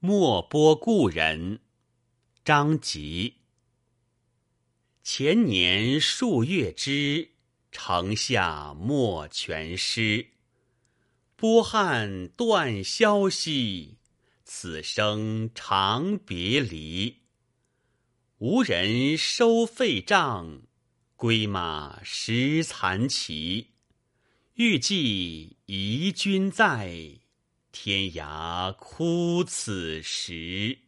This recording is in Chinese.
莫拨故人，张籍。前年数月之，城下莫全诗。波汉断消息，此生长别离。无人收废帐，归马食残骑。欲寄遗君在，天涯哭此时。